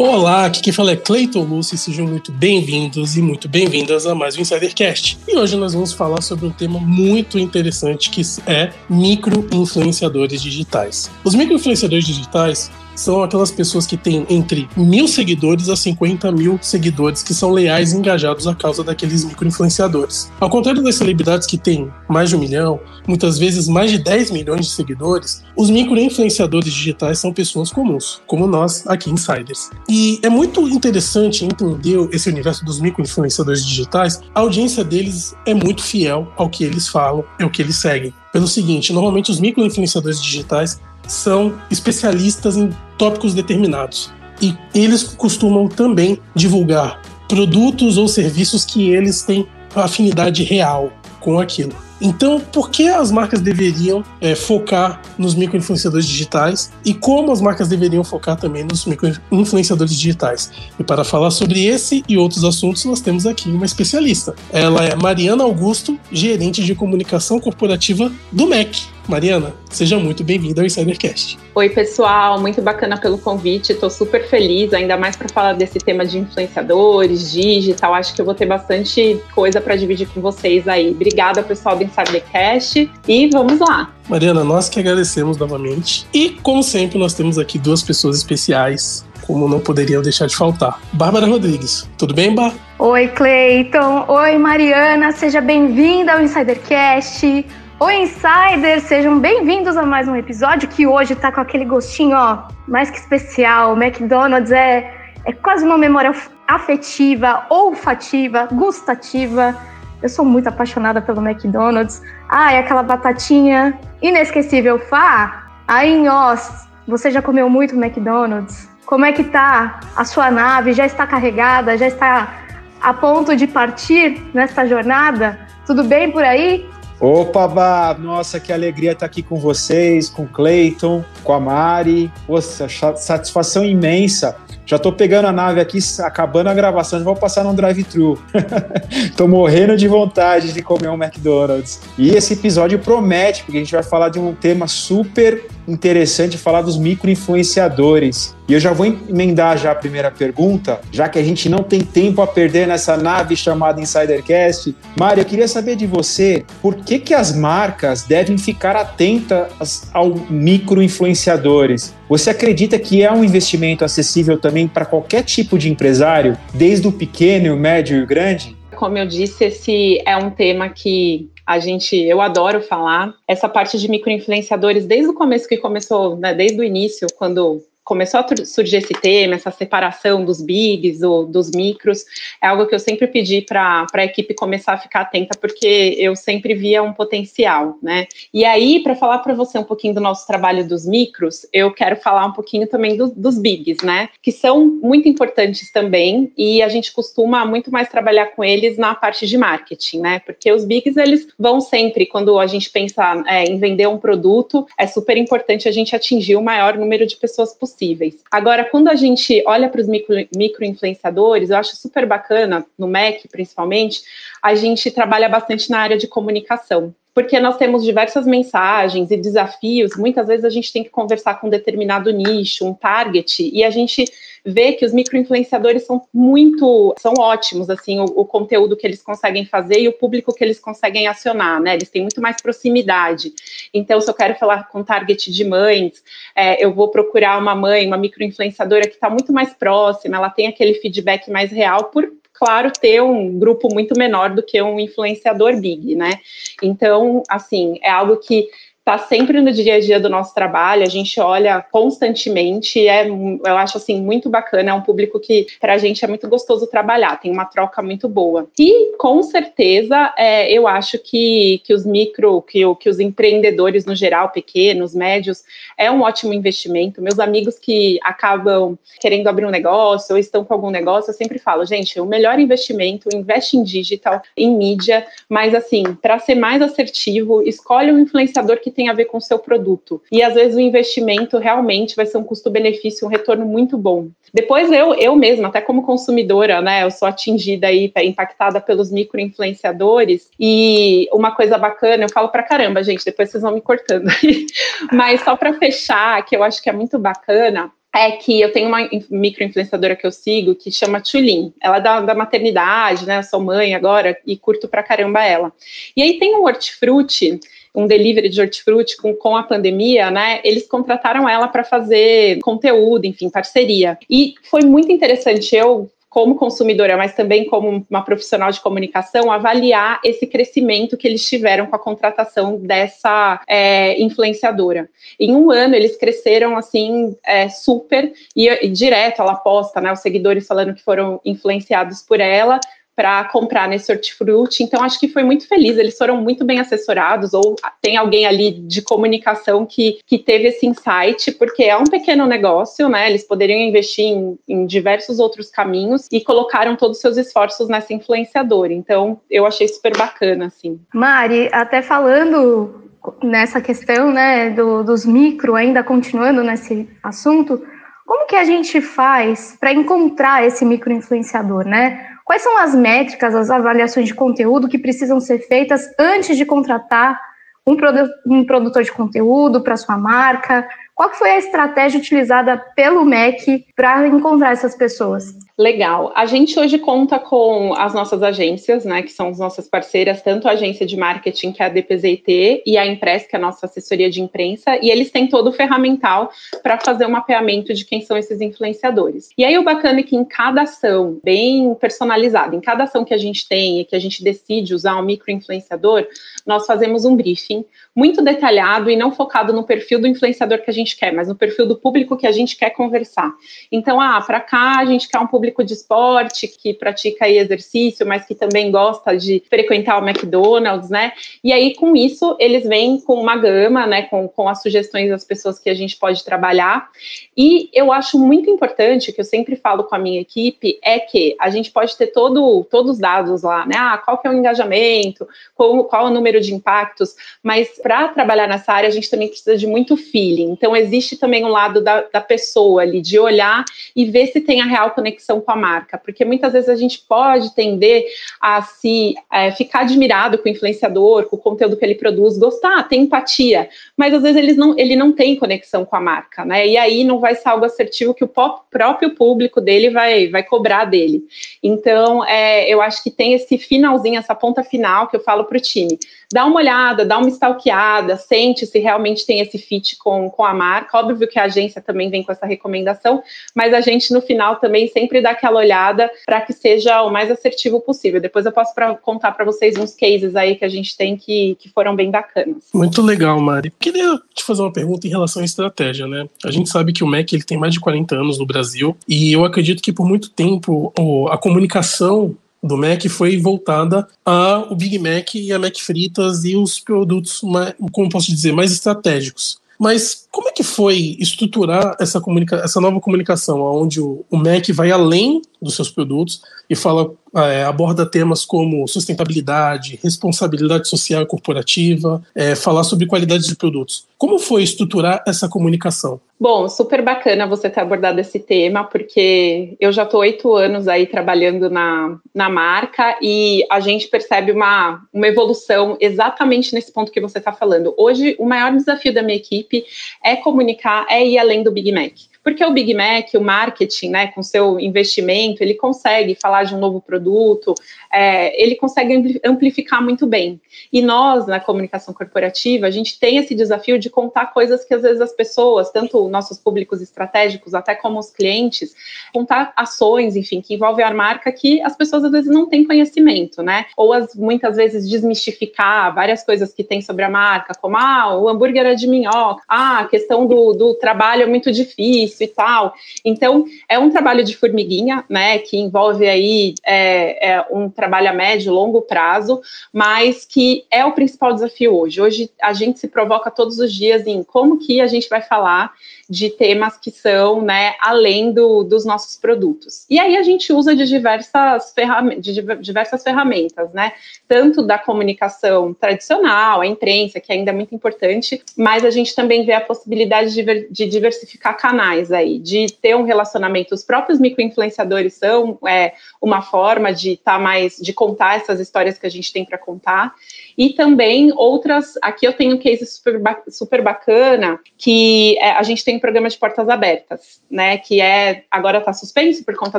Olá, aqui quem fala é Cleiton Lúcio e sejam muito bem-vindos e muito bem-vindas a mais um Insidercast. E hoje nós vamos falar sobre um tema muito interessante que é micro-influenciadores digitais. Os micro-influenciadores digitais são aquelas pessoas que têm entre mil seguidores a 50 mil seguidores que são leais e engajados à causa daqueles micro-influenciadores. Ao contrário das celebridades que têm mais de um milhão, muitas vezes mais de 10 milhões de seguidores, os micro-influenciadores digitais são pessoas comuns, como nós aqui insiders. E é muito interessante entender esse universo dos micro-influenciadores digitais. A audiência deles é muito fiel ao que eles falam, é o que eles seguem. Pelo seguinte, normalmente os micro-influenciadores digitais são especialistas em tópicos determinados. E eles costumam também divulgar produtos ou serviços que eles têm afinidade real com aquilo. Então, por que as marcas deveriam é, focar nos microinfluenciadores digitais e como as marcas deveriam focar também nos microinfluenciadores digitais? E para falar sobre esse e outros assuntos, nós temos aqui uma especialista. Ela é Mariana Augusto, gerente de comunicação corporativa do MEC. Mariana, seja muito bem-vinda ao Insidercast. Oi, pessoal, muito bacana pelo convite. Estou super feliz, ainda mais para falar desse tema de influenciadores, digital. Acho que eu vou ter bastante coisa para dividir com vocês aí. Obrigada, pessoal do Insidercast, e vamos lá. Mariana, nós que agradecemos novamente. E, como sempre, nós temos aqui duas pessoas especiais, como não poderiam deixar de faltar. Bárbara Rodrigues, tudo bem, Bar? Oi, Cleiton. Oi, Mariana. Seja bem-vinda ao Insidercast. Oi, Insiders! Sejam bem-vindos a mais um episódio que hoje tá com aquele gostinho, ó, mais que especial. O McDonald's é, é quase uma memória afetiva, olfativa, gustativa. Eu sou muito apaixonada pelo McDonald's. Ah, é aquela batatinha inesquecível. Fá, aí em Oz, você já comeu muito McDonald's? Como é que tá a sua nave? Já está carregada? Já está a ponto de partir nesta jornada? Tudo bem por aí? Opa, Bá! Nossa, que alegria estar aqui com vocês, com o Cleiton, com a Mari. Poxa, satisfação imensa. Já estou pegando a nave aqui, acabando a gravação, vou passar num drive-thru. Tô morrendo de vontade de comer um McDonald's. E esse episódio promete, porque a gente vai falar de um tema super interessante, falar dos micro-influenciadores. E eu já vou emendar já a primeira pergunta, já que a gente não tem tempo a perder nessa nave chamada Insidercast. Mário, eu queria saber de você, por que, que as marcas devem ficar atentas ao micro-influenciadores? Você acredita que é um investimento acessível também para qualquer tipo de empresário, desde o pequeno, o médio e o grande? Como eu disse, esse é um tema que a gente, eu adoro falar. Essa parte de microinfluenciadores, desde o começo que começou, né, desde o início, quando começou a surgir esse tema, essa separação dos bigs, ou dos micros, é algo que eu sempre pedi para a equipe começar a ficar atenta, porque eu sempre via um potencial, né? E aí, para falar para você um pouquinho do nosso trabalho dos micros, eu quero falar um pouquinho também do, dos bigs, né? Que são muito importantes também, e a gente costuma muito mais trabalhar com eles na parte de marketing, né? Porque os bigs, eles vão sempre, quando a gente pensa é, em vender um produto, é super importante a gente atingir o maior número de pessoas possível possíveis. Agora, quando a gente olha para os micro-influenciadores, micro eu acho super bacana, no MEC principalmente, a gente trabalha bastante na área de comunicação porque nós temos diversas mensagens e desafios. Muitas vezes a gente tem que conversar com um determinado nicho, um target, e a gente vê que os microinfluenciadores são muito, são ótimos, assim, o, o, conteúdo que eles conseguem fazer e o público que eles conseguem acionar, né? Eles têm muito mais proximidade. Então, se eu quero falar com target de mães, é, eu vou procurar uma mãe, uma microinfluenciadora que está muito mais próxima, ela tem aquele feedback mais real por claro, ter um grupo muito menor do que um influenciador big, né? Então, assim, é algo que está sempre no dia a dia do nosso trabalho, a gente olha constantemente, é, eu acho assim muito bacana, é um público que para a gente é muito gostoso trabalhar, tem uma troca muito boa. E com certeza é, eu acho que, que os micro, que, que os empreendedores no geral, pequenos, médios, é um ótimo investimento. Meus amigos que acabam querendo abrir um negócio ou estão com algum negócio, eu sempre falo, gente, o melhor investimento, investe em digital, em mídia, mas assim, para ser mais assertivo, escolhe um influenciador que tem a ver com o seu produto. E às vezes o investimento realmente vai ser um custo-benefício, um retorno muito bom. Depois eu, eu mesma, até como consumidora, né, eu sou atingida aí, impactada pelos micro-influenciadores, e uma coisa bacana, eu falo pra caramba, gente, depois vocês vão me cortando. Mas só para fechar, que eu acho que é muito bacana, é que eu tenho uma microinfluenciadora que eu sigo que chama Tulin. Ela é da, da maternidade, né? Eu sou mãe agora e curto pra caramba ela. E aí tem um hortifruti um delivery de hortifruti com, com a pandemia, né? Eles contrataram ela para fazer conteúdo, enfim, parceria. E foi muito interessante. Eu como consumidora, mas também como uma profissional de comunicação, avaliar esse crescimento que eles tiveram com a contratação dessa é, influenciadora. Em um ano, eles cresceram assim é, super e, e, direto. Ela posta, né, os seguidores falando que foram influenciados por ela para comprar nesse hortifruti. Então, acho que foi muito feliz. Eles foram muito bem assessorados, ou tem alguém ali de comunicação que, que teve esse insight, porque é um pequeno negócio, né? Eles poderiam investir em, em diversos outros caminhos e colocaram todos os seus esforços nessa influenciadora. Então, eu achei super bacana, assim. Mari, até falando nessa questão, né, do, dos micro, ainda continuando nesse assunto, como que a gente faz para encontrar esse micro influenciador, né? Quais são as métricas, as avaliações de conteúdo que precisam ser feitas antes de contratar um, produ produtor de conteúdo para sua marca? Qual foi a estratégia utilizada pelo MEC para encontrar essas pessoas? Legal. A gente hoje conta com as nossas agências, né, que são as nossas parceiras, tanto a agência de marketing, que é a DPZIT, e a Impress, que é a nossa assessoria de imprensa, e eles têm todo o ferramental para fazer o um mapeamento de quem são esses influenciadores. E aí o bacana é que em cada ação, bem personalizada, em cada ação que a gente tem e que a gente decide usar um micro-influenciador, nós fazemos um briefing muito detalhado e não focado no perfil do influenciador que a gente quer, mas no perfil do público que a gente quer conversar. Então, ah, para cá a gente quer um público de esporte que pratica exercício, mas que também gosta de frequentar o McDonald's, né? E aí, com isso, eles vêm com uma gama, né, com, com as sugestões das pessoas que a gente pode trabalhar. E eu acho muito importante, que eu sempre falo com a minha equipe, é que a gente pode ter todo, todos os dados lá, né? Ah, qual que é o engajamento, qual, qual é o número de impactos, mas para trabalhar nessa área, a gente também precisa de muito feeling. Então, existe também um lado da, da pessoa ali, de olhar e ver se tem a real conexão com a marca, porque muitas vezes a gente pode tender a se é, ficar admirado com o influenciador, com o conteúdo que ele produz, gostar, ter empatia, mas às vezes não, ele não tem conexão com a marca, né? E aí não vai ser algo assertivo que o próprio público dele vai, vai cobrar dele. Então, é, eu acho que tem esse finalzinho, essa ponta final que eu falo para o time dá uma olhada, dá uma stalkeada, sente se realmente tem esse fit com, com a marca. Óbvio que a agência também vem com essa recomendação, mas a gente no final também sempre dá aquela olhada para que seja o mais assertivo possível. Depois eu posso pra, contar para vocês uns cases aí que a gente tem que, que foram bem bacanas. Muito legal, Mari. Queria te fazer uma pergunta em relação à estratégia, né? A gente sabe que o MEC ele tem mais de 40 anos no Brasil e eu acredito que por muito tempo a comunicação do Mac foi voltada ao Big Mac e a Mac Fritas e os produtos, mais, como posso dizer, mais estratégicos. Mas como é que foi estruturar essa, essa nova comunicação, onde o, o Mac vai além dos seus produtos e fala é, aborda temas como sustentabilidade, responsabilidade social e corporativa, é, falar sobre qualidade de produtos. Como foi estruturar essa comunicação? Bom, super bacana você ter abordado esse tema, porque eu já estou oito anos aí trabalhando na, na marca e a gente percebe uma, uma evolução exatamente nesse ponto que você está falando. Hoje, o maior desafio da minha equipe é comunicar, é ir além do Big Mac. Porque o Big Mac, o marketing, né, com seu investimento, ele consegue falar de um novo produto, é, ele consegue amplificar muito bem. E nós, na comunicação corporativa, a gente tem esse desafio de contar coisas que às vezes as pessoas, tanto nossos públicos estratégicos, até como os clientes, contar ações, enfim, que envolvem a marca que as pessoas às vezes não têm conhecimento, né? Ou as, muitas vezes desmistificar várias coisas que tem sobre a marca, como ah, o hambúrguer é de minhoca, ah, a questão do, do trabalho é muito difícil isso e tal. Então, é um trabalho de formiguinha, né, que envolve aí é, é um trabalho a médio, longo prazo, mas que é o principal desafio hoje. Hoje a gente se provoca todos os dias em como que a gente vai falar de temas que são, né, além do, dos nossos produtos. E aí a gente usa de diversas, ferram de diversas ferramentas, né, tanto da comunicação tradicional, a imprensa, que ainda é muito importante, mas a gente também vê a possibilidade de, de diversificar canais aí, de ter um relacionamento. Os próprios microinfluenciadores são é, uma forma de estar tá mais, de contar essas histórias que a gente tem para contar. E também outras. Aqui eu tenho um case super, super bacana que é, a gente tem um programa de portas abertas, né? Que é agora está suspenso por conta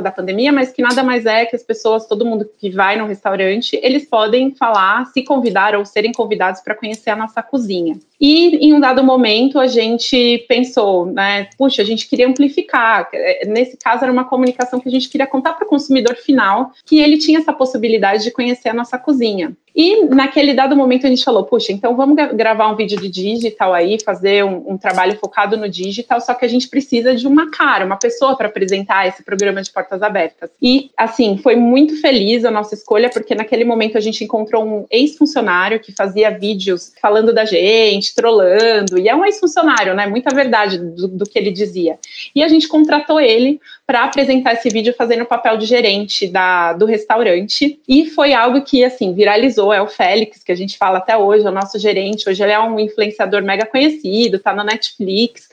da pandemia, mas que nada mais é que as pessoas, todo mundo que vai no restaurante, eles podem falar, se convidar ou serem convidados para conhecer a nossa cozinha. E em um dado momento a gente pensou, né? Puxa, a gente queria amplificar. Nesse caso era uma comunicação que a gente queria contar para o consumidor final que ele tinha essa possibilidade de conhecer a nossa cozinha. E naquele dado momento a gente falou, puxa, então vamos gravar um vídeo de digital aí, fazer um, um trabalho focado no digital, só que a gente precisa de uma cara, uma pessoa para apresentar esse programa de portas abertas. E assim, foi muito feliz a nossa escolha, porque naquele momento a gente encontrou um ex-funcionário que fazia vídeos falando da gente, trolando, e é um ex-funcionário, né? Muita verdade do, do que ele dizia. E a gente contratou ele para apresentar esse vídeo fazendo o papel de gerente da, do restaurante. E foi algo que, assim, viralizou. É o Félix, que a gente fala até hoje, é o nosso gerente. Hoje ele é um influenciador mega conhecido, tá na Netflix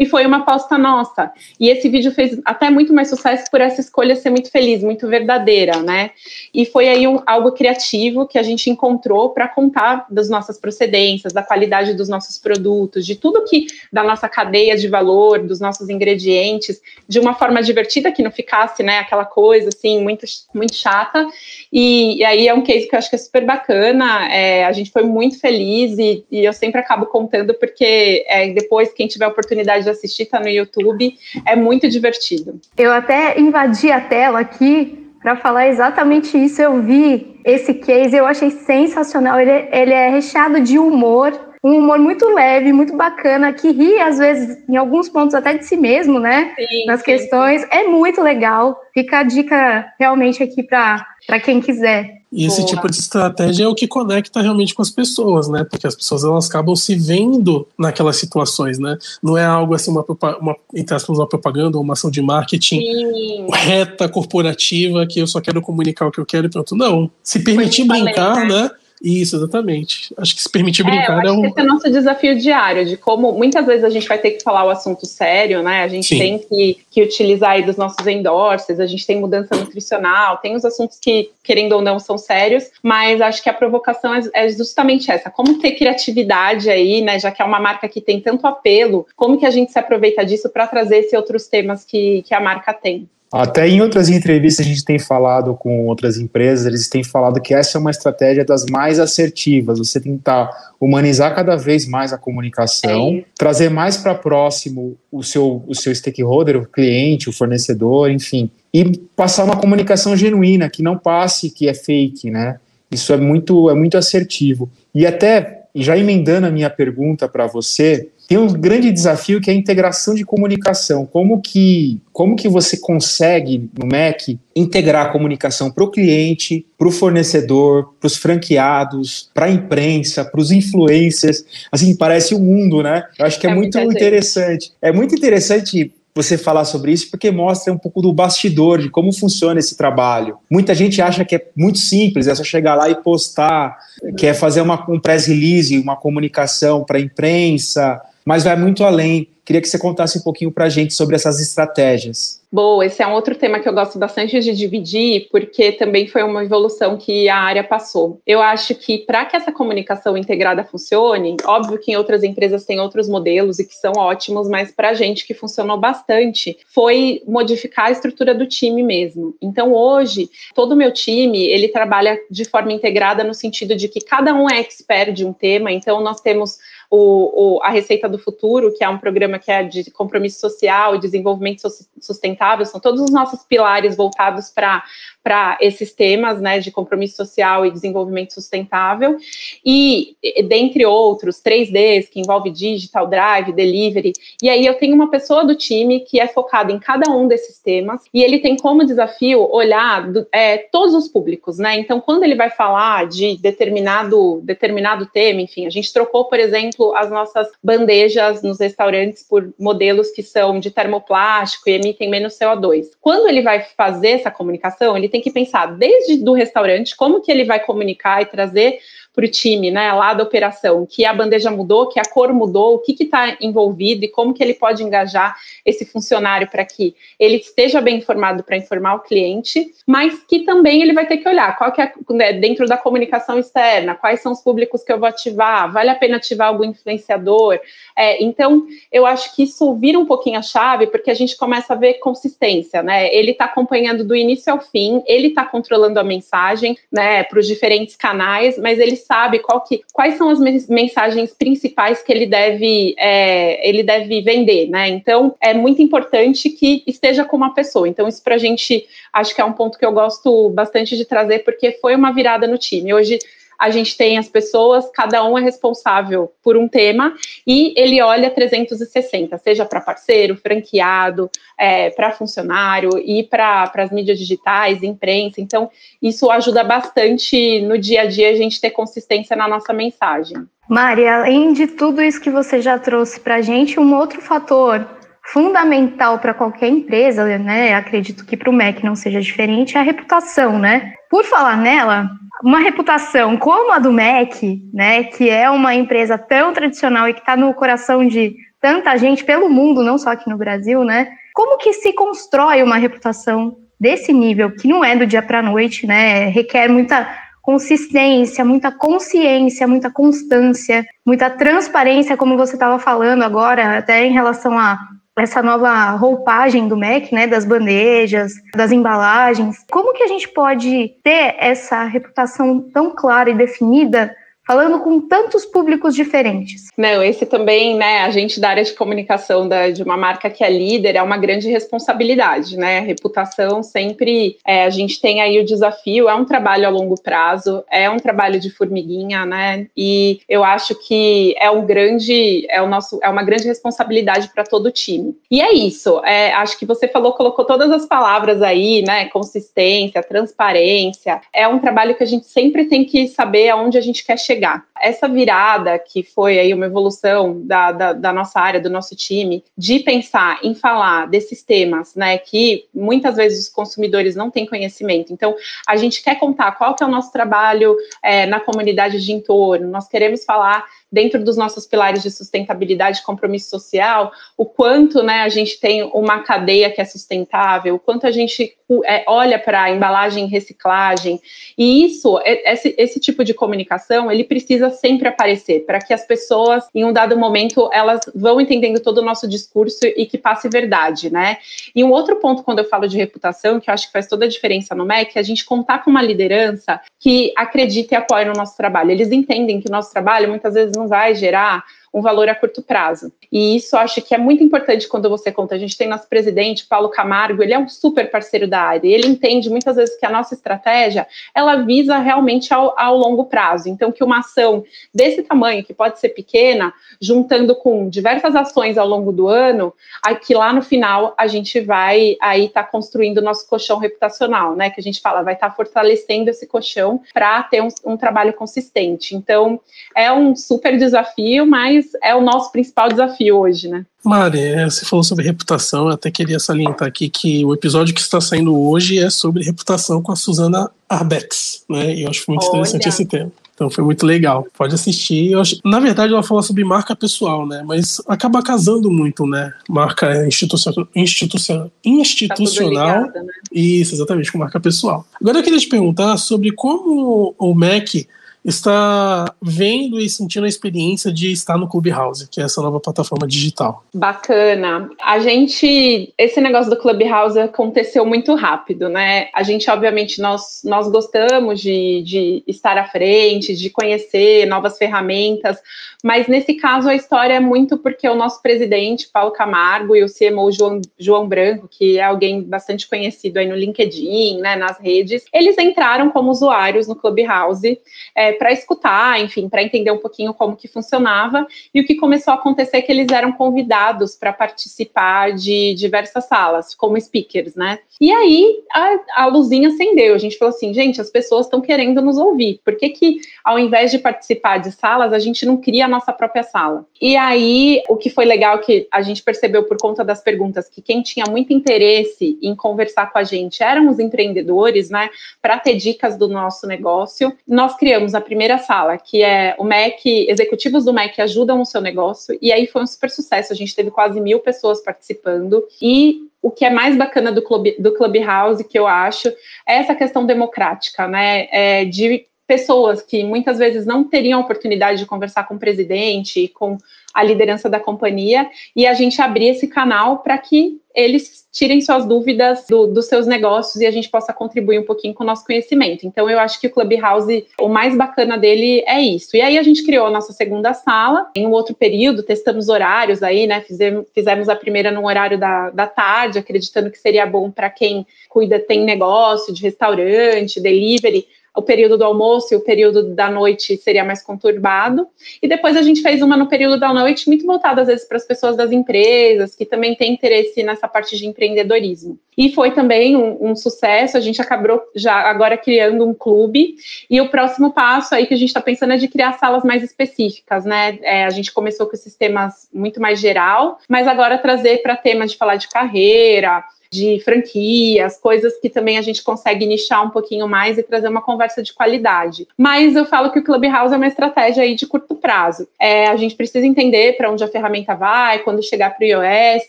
e foi uma aposta nossa. E esse vídeo fez até muito mais sucesso por essa escolha ser muito feliz, muito verdadeira, né? E foi aí um, algo criativo que a gente encontrou para contar das nossas procedências, da qualidade dos nossos produtos, de tudo que da nossa cadeia de valor, dos nossos ingredientes, de uma forma divertida que não ficasse, né, aquela coisa assim muito muito chata. E, e aí é um case que eu acho que é super bacana. É, a gente foi muito feliz e, e eu sempre acabo contando porque é, depois quem tiver oportunidade assistir, tá no YouTube. É muito divertido. Eu até invadi a tela aqui para falar exatamente isso. Eu vi esse case, eu achei sensacional. Ele, ele é recheado de humor, um humor muito leve, muito bacana, que ri, às vezes, em alguns pontos até de si mesmo, né? Sim, Nas sim, questões. Sim. É muito legal. Fica a dica realmente aqui para quem quiser. E esse Boa. tipo de estratégia é o que conecta realmente com as pessoas, né? Porque as pessoas elas acabam se vendo naquelas situações, né? Não é algo assim, uma, uma entre aspas, uma propaganda ou uma ação de marketing Sim. reta, corporativa, que eu só quero comunicar o que eu quero e pronto. Não. Se permitir brincar, né? Isso, exatamente. Acho que se permitir brincar é, é um. Esse é o nosso desafio diário, de como muitas vezes a gente vai ter que falar o assunto sério, né? A gente Sim. tem que, que utilizar aí dos nossos endorses, a gente tem mudança nutricional, tem os assuntos que, querendo ou não, são sérios, mas acho que a provocação é, é justamente essa: como ter criatividade aí, né? Já que é uma marca que tem tanto apelo, como que a gente se aproveita disso para trazer esses outros temas que, que a marca tem? Até em outras entrevistas a gente tem falado com outras empresas, eles têm falado que essa é uma estratégia das mais assertivas. Você tentar humanizar cada vez mais a comunicação, é trazer mais para próximo o seu, o seu stakeholder, o cliente, o fornecedor, enfim, e passar uma comunicação genuína, que não passe que é fake, né? Isso é muito, é muito assertivo. E até, já emendando a minha pergunta para você, tem um grande desafio que é a integração de comunicação. Como que, como que você consegue, no MEC, integrar a comunicação para o cliente, para o fornecedor, para os franqueados, para a imprensa, para os influencers? Assim, parece um mundo, né? Eu acho que é, é muito interessante. Gente. É muito interessante você falar sobre isso, porque mostra um pouco do bastidor, de como funciona esse trabalho. Muita gente acha que é muito simples, é só chegar lá e postar, quer fazer uma, um press release, uma comunicação para a imprensa, mas vai muito além. Queria que você contasse um pouquinho para a gente sobre essas estratégias. Boa, esse é um outro tema que eu gosto bastante de dividir, porque também foi uma evolução que a área passou. Eu acho que para que essa comunicação integrada funcione, óbvio que em outras empresas tem outros modelos e que são ótimos, mas para a gente que funcionou bastante foi modificar a estrutura do time mesmo. Então hoje todo o meu time ele trabalha de forma integrada no sentido de que cada um é expert de um tema. Então nós temos o, o, a Receita do Futuro, que é um programa que é de compromisso social e desenvolvimento sustentável, são todos os nossos pilares voltados para para esses temas né, de compromisso social e desenvolvimento sustentável, e dentre outros, 3Ds, que envolve digital, drive, delivery, e aí eu tenho uma pessoa do time que é focada em cada um desses temas, e ele tem como desafio olhar do, é, todos os públicos, né? Então, quando ele vai falar de determinado, determinado tema, enfim, a gente trocou, por exemplo, as nossas bandejas nos restaurantes por modelos que são de termoplástico e emitem menos CO2. Quando ele vai fazer essa comunicação, ele tem que pensar desde do restaurante como que ele vai comunicar e trazer para o time, né, lá da operação, que a bandeja mudou, que a cor mudou, o que está envolvido e como que ele pode engajar esse funcionário para que ele esteja bem informado para informar o cliente, mas que também ele vai ter que olhar qual que é né, dentro da comunicação externa, quais são os públicos que eu vou ativar, vale a pena ativar algum influenciador. É, então, eu acho que isso vira um pouquinho a chave, porque a gente começa a ver consistência, né? Ele está acompanhando do início ao fim, ele está controlando a mensagem, né, para os diferentes canais, mas ele sabe qual que, quais são as mensagens principais que ele deve, é, ele deve vender, né? Então, é muito importante que esteja com uma pessoa. Então, isso para a gente, acho que é um ponto que eu gosto bastante de trazer, porque foi uma virada no time. Hoje, a gente tem as pessoas, cada um é responsável por um tema e ele olha 360, seja para parceiro, franqueado, é, para funcionário e para as mídias digitais, imprensa. Então, isso ajuda bastante no dia a dia a gente ter consistência na nossa mensagem. Mari, além de tudo isso que você já trouxe para a gente, um outro fator fundamental para qualquer empresa, né? Acredito que para o MEC não seja diferente, é a reputação, né? Por falar nela, uma reputação como a do MEC, né, que é uma empresa tão tradicional e que está no coração de tanta gente pelo mundo, não só aqui no Brasil, né? Como que se constrói uma reputação desse nível, que não é do dia para a noite, né? Requer muita consistência, muita consciência, muita constância, muita transparência, como você estava falando agora, até em relação a essa nova roupagem do MEC, né, das bandejas, das embalagens. Como que a gente pode ter essa reputação tão clara e definida falando com tantos públicos diferentes. Não, esse também, né, a gente da área de comunicação da, de uma marca que é líder é uma grande responsabilidade, né, reputação sempre, é, a gente tem aí o desafio, é um trabalho a longo prazo, é um trabalho de formiguinha, né, e eu acho que é um grande, é o nosso, é uma grande responsabilidade para todo o time. E é isso, é, acho que você falou, colocou todas as palavras aí, né, consistência, transparência, é um trabalho que a gente sempre tem que saber aonde a gente quer chegar chegar. Essa virada, que foi aí uma evolução da, da, da, nossa área, do nosso time, de pensar em falar desses temas, né, que muitas vezes os consumidores não têm conhecimento. Então, a gente quer contar qual que é o nosso trabalho é, na comunidade de entorno, nós queremos falar dentro dos nossos pilares de sustentabilidade e compromisso social, o quanto né, a gente tem uma cadeia que é sustentável, o quanto a gente é, olha para a embalagem e reciclagem. E isso, esse, esse tipo de comunicação, ele precisa sempre aparecer, para que as pessoas, em um dado momento, elas vão entendendo todo o nosso discurso e que passe verdade, né? E um outro ponto, quando eu falo de reputação, que eu acho que faz toda a diferença no MEC, é a gente contar com uma liderança que acredita e apoia no nosso trabalho. Eles entendem que o nosso trabalho, muitas vezes, não vai gerar um valor a curto prazo. E isso acho que é muito importante quando você conta. A gente tem nosso presidente, Paulo Camargo, ele é um super parceiro da área. Ele entende muitas vezes que a nossa estratégia ela visa realmente ao, ao longo prazo. Então, que uma ação desse tamanho, que pode ser pequena, juntando com diversas ações ao longo do ano, aqui lá no final a gente vai aí estar tá construindo o nosso colchão reputacional, né? Que a gente fala, vai estar tá fortalecendo esse colchão para ter um, um trabalho consistente. Então, é um super desafio, mas é o nosso principal desafio hoje, né? Mari, é, você falou sobre reputação, eu até queria salientar aqui que o episódio que está saindo hoje é sobre reputação com a Suzana Arbex, né? E eu acho muito Olha. interessante esse tema. Então foi muito legal. Pode assistir. Acho, na verdade, ela fala sobre marca pessoal, né? Mas acaba casando muito, né? Marca institucional, institucional, institucional. Tá ligado, né? Isso, exatamente, com marca pessoal. Agora eu queria te perguntar sobre como o MEC está vendo e sentindo a experiência de estar no Clubhouse, que é essa nova plataforma digital? Bacana. A gente, esse negócio do Clubhouse aconteceu muito rápido, né? A gente, obviamente, nós, nós gostamos de, de estar à frente, de conhecer novas ferramentas, mas nesse caso a história é muito porque o nosso presidente, Paulo Camargo, e o CMO João, João Branco, que é alguém bastante conhecido aí no LinkedIn, né, nas redes, eles entraram como usuários no Clubhouse é, para escutar, enfim, para entender um pouquinho como que funcionava. E o que começou a acontecer é que eles eram convidados para participar de diversas salas, como speakers, né? E aí a, a luzinha acendeu. A gente falou assim, gente, as pessoas estão querendo nos ouvir. Por que, que, ao invés de participar de salas, a gente não cria a nossa própria sala? E aí, o que foi legal que a gente percebeu por conta das perguntas que quem tinha muito interesse em conversar com a gente eram os empreendedores, né? Para ter dicas do nosso negócio. Nós criamos a primeira sala, que é o MEC, executivos do MEC ajudam no seu negócio, e aí foi um super sucesso. A gente teve quase mil pessoas participando, e o que é mais bacana do, club, do Clubhouse, que eu acho, é essa questão democrática, né? É de pessoas que muitas vezes não teriam a oportunidade de conversar com o presidente, com a liderança da companhia, e a gente abrir esse canal para que eles tirem suas dúvidas do, dos seus negócios e a gente possa contribuir um pouquinho com o nosso conhecimento. Então, eu acho que o Clubhouse, o mais bacana dele é isso. E aí, a gente criou a nossa segunda sala, em um outro período, testamos horários aí, né? Fizemos, fizemos a primeira no horário da, da tarde, acreditando que seria bom para quem cuida, tem negócio de restaurante, delivery, o período do almoço e o período da noite seria mais conturbado. E depois a gente fez uma no período da noite, muito voltada às vezes para as pessoas das empresas, que também têm interesse nessa parte de empreendedorismo. E foi também um, um, sucesso, a gente acabou já agora criando um clube. E o próximo passo aí que a gente está pensando é de criar salas mais específicas, né? É, a gente começou com esses temas muito mais geral, mas agora trazer para temas de falar de carreira, de franquias, coisas que também a gente consegue nichar um pouquinho mais e trazer uma conversa de qualidade. Mas eu falo que o Clubhouse é uma estratégia aí de curto prazo. É, a gente precisa entender para onde a ferramenta vai, quando chegar para o iOS,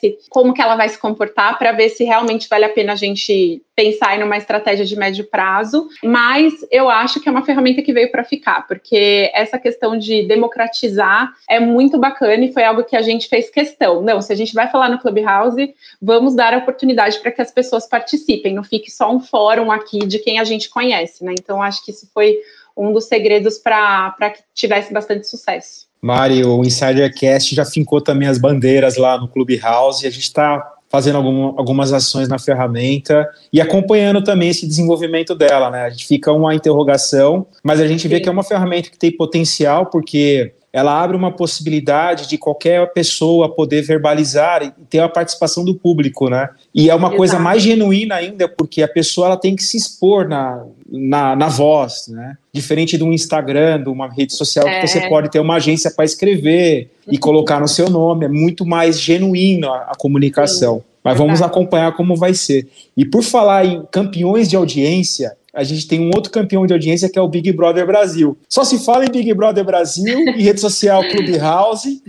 como que ela vai se comportar para ver se realmente vale a pena a gente pensar em uma estratégia de médio prazo, mas eu acho que é uma ferramenta que veio para ficar, porque essa questão de democratizar é muito bacana e foi algo que a gente fez questão. Não, se a gente vai falar no Clubhouse, vamos dar a oportunidade para que as pessoas participem, não fique só um fórum aqui de quem a gente conhece, né? Então acho que isso foi um dos segredos para que tivesse bastante sucesso. Mari, o Insidercast já fincou também as bandeiras lá no Clubhouse e a gente está fazendo algum, algumas ações na ferramenta e acompanhando também esse desenvolvimento dela, né? A gente fica uma interrogação, mas a gente vê que é uma ferramenta que tem potencial porque ela abre uma possibilidade de qualquer pessoa poder verbalizar e ter a participação do público, né? E é uma Exato. coisa mais genuína ainda, porque a pessoa ela tem que se expor na, na, na voz, né? Diferente de um Instagram, de uma rede social é. que você pode ter uma agência para escrever e colocar no seu nome, é muito mais genuína a, a comunicação. Sim. Mas vamos acompanhar como vai ser. E por falar em campeões de audiência, a gente tem um outro campeão de audiência que é o Big Brother Brasil. Só se fala em Big Brother Brasil e rede social Clubhouse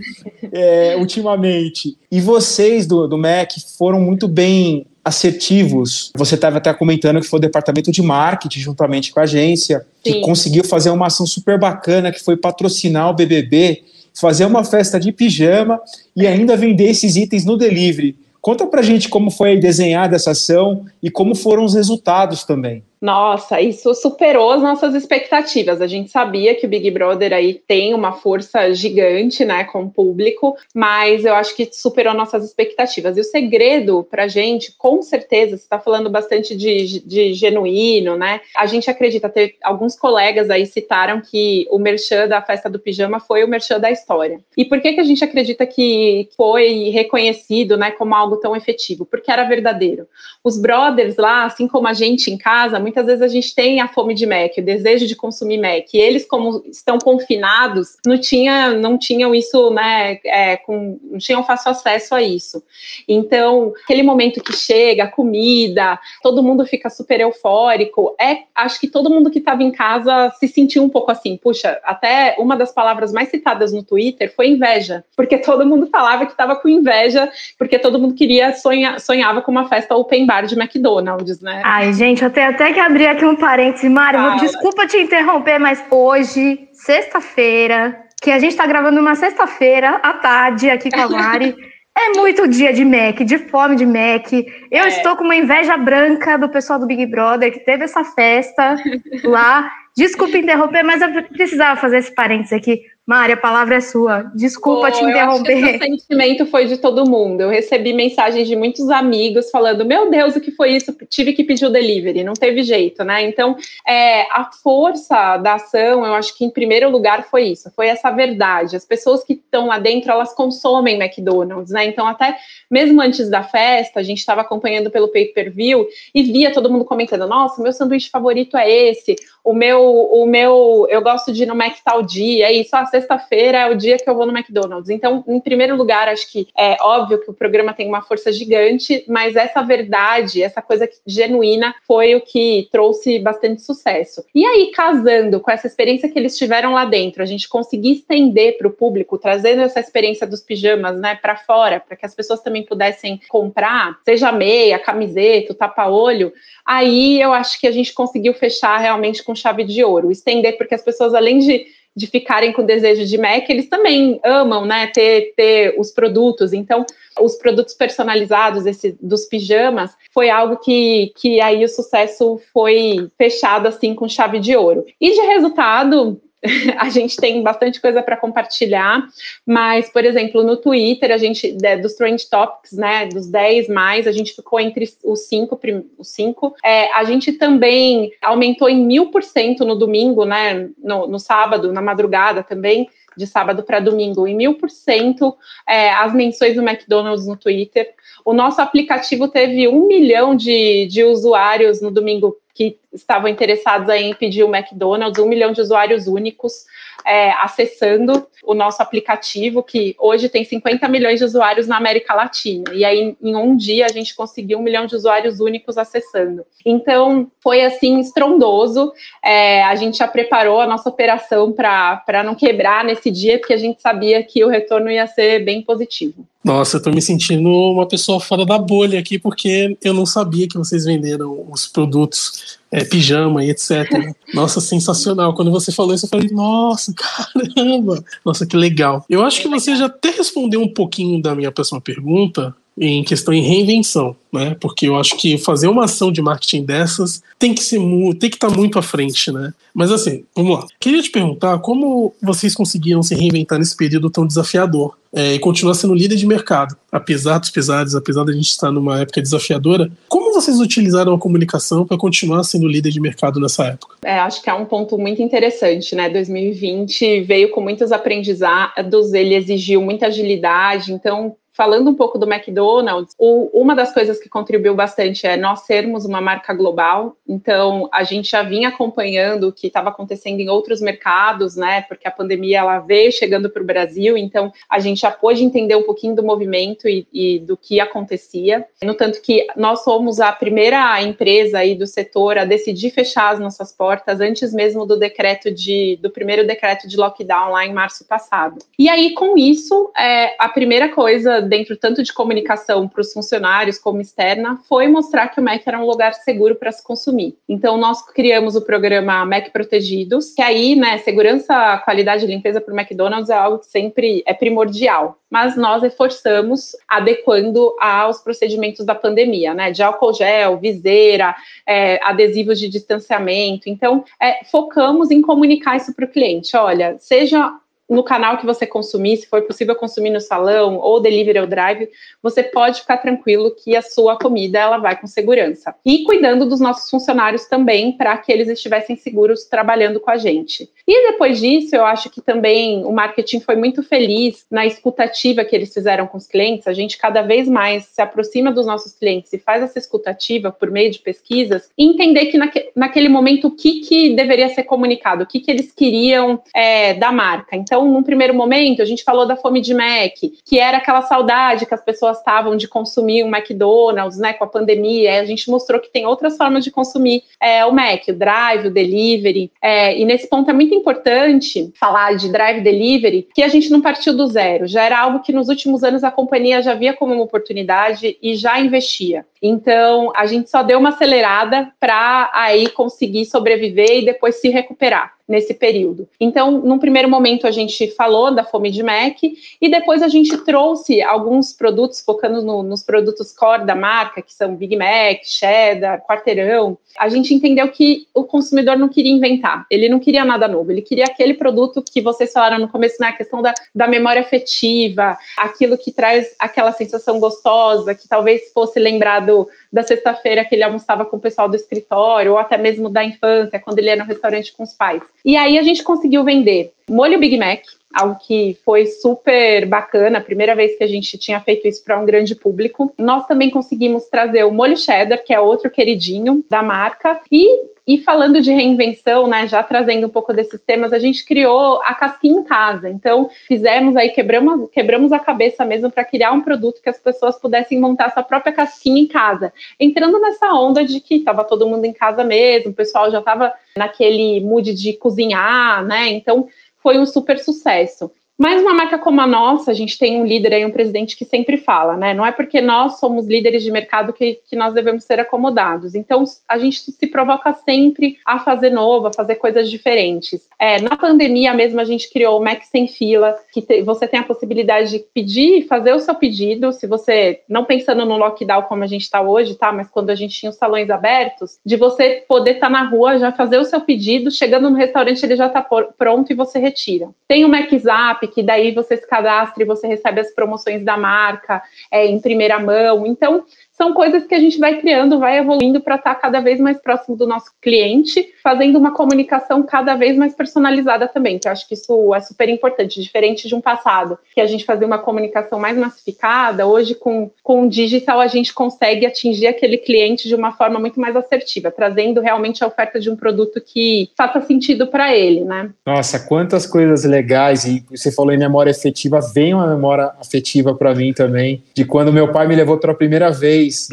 é, ultimamente. E vocês do, do MEC foram muito bem assertivos. Você estava até comentando que foi o departamento de marketing, juntamente com a agência, Sim. que conseguiu fazer uma ação super bacana, que foi patrocinar o BBB, fazer uma festa de pijama e ainda vender esses itens no delivery. Conta pra gente como foi desenhada essa ação e como foram os resultados também. Nossa, isso superou as nossas expectativas. A gente sabia que o Big Brother aí tem uma força gigante, né, com o público, mas eu acho que superou nossas expectativas. E o segredo pra gente, com certeza, você está falando bastante de, de genuíno, né? A gente acredita, ter alguns colegas aí citaram que o merchan da festa do pijama foi o merchan da história. E por que, que a gente acredita que foi reconhecido, né, como algo tão efetivo? Porque era verdadeiro. Os brothers lá, assim como a gente em casa, muitas vezes a gente tem a fome de Mac, o desejo de consumir Mac. E eles, como estão confinados, não, tinha, não tinham isso, né? É, com, não tinham fácil acesso a isso. Então, aquele momento que chega, comida, todo mundo fica super eufórico. É, acho que todo mundo que estava em casa se sentiu um pouco assim. Puxa, até uma das palavras mais citadas no Twitter foi inveja, porque todo mundo falava que estava com inveja, porque todo mundo queria sonha, sonhava com uma festa open bar de McDonald's, né? Ai, gente, tenho até que abrir aqui um parêntese. Mário, desculpa te interromper, mas hoje, sexta-feira, que a gente tá gravando uma sexta-feira à tarde aqui com a Mari. É muito dia de Mac, de fome de Mac. Eu é. estou com uma inveja branca do pessoal do Big Brother que teve essa festa lá. Desculpa interromper, mas eu precisava fazer esse parênteses aqui. Mária, a palavra é sua. Desculpa Pô, te interromper. o sentimento foi de todo mundo. Eu recebi mensagens de muitos amigos falando: Meu Deus, o que foi isso? Tive que pedir o delivery, não teve jeito, né? Então, é, a força da ação, eu acho que em primeiro lugar foi isso, foi essa verdade. As pessoas que estão lá dentro, elas consomem McDonald's, né? Então, até mesmo antes da festa, a gente estava acompanhando pelo pay per view e via todo mundo comentando: Nossa, meu sanduíche favorito é esse o meu, o meu, eu gosto de ir no Mac tal dia, e só sexta-feira é o dia que eu vou no McDonald's. Então, em primeiro lugar, acho que é óbvio que o programa tem uma força gigante, mas essa verdade, essa coisa genuína, foi o que trouxe bastante sucesso. E aí, casando com essa experiência que eles tiveram lá dentro, a gente conseguir estender para o público, trazendo essa experiência dos pijamas, né, para fora, para que as pessoas também pudessem comprar, seja meia, camiseta, tapa-olho, aí eu acho que a gente conseguiu fechar realmente com chave de ouro, estender, porque as pessoas, além de de ficarem com desejo de Mac, eles também amam, né, ter, ter os produtos. Então, os produtos personalizados esse, dos pijamas foi algo que, que aí o sucesso foi fechado assim com chave de ouro. E de resultado, a gente tem bastante coisa para compartilhar, mas, por exemplo, no Twitter, a gente, dos Trend Topics, né, dos 10 mais, a gente ficou entre os 5, os cinco. É, a gente também aumentou em mil por cento no domingo, né, no, no sábado, na madrugada também, de sábado para domingo, em mil por cento é, as menções do McDonald's no Twitter. O nosso aplicativo teve um milhão de, de usuários no domingo que estavam interessados em pedir o McDonald's, um milhão de usuários únicos é, acessando o nosso aplicativo, que hoje tem 50 milhões de usuários na América Latina. E aí, em um dia, a gente conseguiu um milhão de usuários únicos acessando. Então, foi assim, estrondoso. É, a gente já preparou a nossa operação para não quebrar nesse dia, porque a gente sabia que o retorno ia ser bem positivo. Nossa, eu tô me sentindo uma pessoa fora da bolha aqui, porque eu não sabia que vocês venderam os produtos é, pijama e etc. Nossa, sensacional. Quando você falou isso, eu falei, nossa, caramba! Nossa, que legal. Eu acho que você já até respondeu um pouquinho da minha próxima pergunta, em questão em reinvenção, né? Porque eu acho que fazer uma ação de marketing dessas tem que ser tem que estar tá muito à frente, né? Mas assim, vamos lá. Queria te perguntar como vocês conseguiram se reinventar nesse período tão desafiador é, e continuar sendo líder de mercado, apesar dos pesares, apesar da gente estar numa época desafiadora. Como vocês utilizaram a comunicação para continuar sendo líder de mercado nessa época? É, acho que é um ponto muito interessante, né? 2020 veio com muitos aprendizados, ele exigiu muita agilidade, então falando um pouco do McDonald's, o, uma das coisas que contribuiu bastante é nós sermos uma marca global. Então, a gente já vinha acompanhando o que estava acontecendo em outros mercados, né? Porque a pandemia ela veio chegando para o Brasil, então a gente já pôde entender um pouquinho do movimento e, e, do que acontecia. No tanto que nós somos a primeira empresa aí do setor a decidir fechar as nossas portas antes mesmo do decreto de do primeiro decreto de lockdown lá em março passado. E aí, com isso, é, a primeira coisa dentro tanto de comunicação para os funcionários como externa, foi mostrar que o Mac era um lugar seguro para se consumir. Então, nós criamos o programa Mac Protegidos, que aí, né, segurança, qualidade e limpeza para o McDonald's é algo que sempre é primordial. Mas nós reforçamos, adequando aos procedimentos da pandemia, né, de álcool gel, viseira, é, adesivos de distanciamento. Então, é, focamos em comunicar isso para o cliente. Olha, seja no canal que você consumir, se for possível consumir no salão ou delivery ou drive, você pode ficar tranquilo que a sua comida ela vai com segurança. E cuidando dos nossos funcionários também para que eles estivessem seguros trabalhando com a gente. E depois disso, eu acho que também o marketing foi muito feliz na escutativa que eles fizeram com os clientes. A gente cada vez mais se aproxima dos nossos clientes e faz essa escutativa por meio de pesquisas e entender que naque, naquele momento o que, que deveria ser comunicado, o que, que eles queriam é, da marca. Então, então, num primeiro momento, a gente falou da fome de Mac, que era aquela saudade que as pessoas estavam de consumir um McDonald's, né, com a pandemia. a gente mostrou que tem outras formas de consumir é, o Mac, o drive, o delivery. É, e nesse ponto é muito importante falar de drive delivery, que a gente não partiu do zero. Já era algo que nos últimos anos a companhia já via como uma oportunidade e já investia. Então, a gente só deu uma acelerada para aí conseguir sobreviver e depois se recuperar nesse período. Então, num primeiro momento, a gente falou da fome de Mac e depois a gente trouxe alguns produtos, focando no, nos produtos core da marca, que são Big Mac, Cheddar, Quarteirão. A gente entendeu que o consumidor não queria inventar, ele não queria nada novo, ele queria aquele produto que vocês falaram no começo, na né, questão da, da memória afetiva, aquilo que traz aquela sensação gostosa, que talvez fosse lembrado da sexta-feira que ele almoçava com o pessoal do escritório, ou até mesmo da infância, quando ele ia no restaurante com os pais. E aí a gente conseguiu vender molho Big Mac, algo que foi super bacana, a primeira vez que a gente tinha feito isso para um grande público. Nós também conseguimos trazer o molho cheddar, que é outro queridinho da marca, e e falando de reinvenção, né, já trazendo um pouco desses temas, a gente criou a casquinha em casa. Então, fizemos aí, quebramos, quebramos a cabeça mesmo para criar um produto que as pessoas pudessem montar sua própria casquinha em casa. Entrando nessa onda de que estava todo mundo em casa mesmo, o pessoal já estava naquele mood de cozinhar, né? Então, foi um super sucesso. Mas uma marca como a nossa, a gente tem um líder aí, um presidente que sempre fala, né? Não é porque nós somos líderes de mercado que, que nós devemos ser acomodados. Então, a gente se provoca sempre a fazer novo, a fazer coisas diferentes. É, na pandemia mesmo, a gente criou o Mac Sem Fila, que te, você tem a possibilidade de pedir, fazer o seu pedido, se você, não pensando no lockdown como a gente está hoje, tá? Mas quando a gente tinha os salões abertos, de você poder estar tá na rua, já fazer o seu pedido, chegando no restaurante ele já está pronto e você retira. Tem o Mac Zap, que daí você se cadastra e você recebe as promoções da marca é, em primeira mão. Então, são coisas que a gente vai criando, vai evoluindo para estar tá cada vez mais próximo do nosso cliente, fazendo uma comunicação cada vez mais personalizada também, que eu acho que isso é super importante, diferente de um passado, que a gente fazia uma comunicação mais massificada, hoje com, com o digital a gente consegue atingir aquele cliente de uma forma muito mais assertiva, trazendo realmente a oferta de um produto que faça sentido para ele, né? Nossa, quantas coisas legais, e você falou em memória efetiva, vem uma memória afetiva para mim também, de quando meu pai me levou pela primeira vez vez,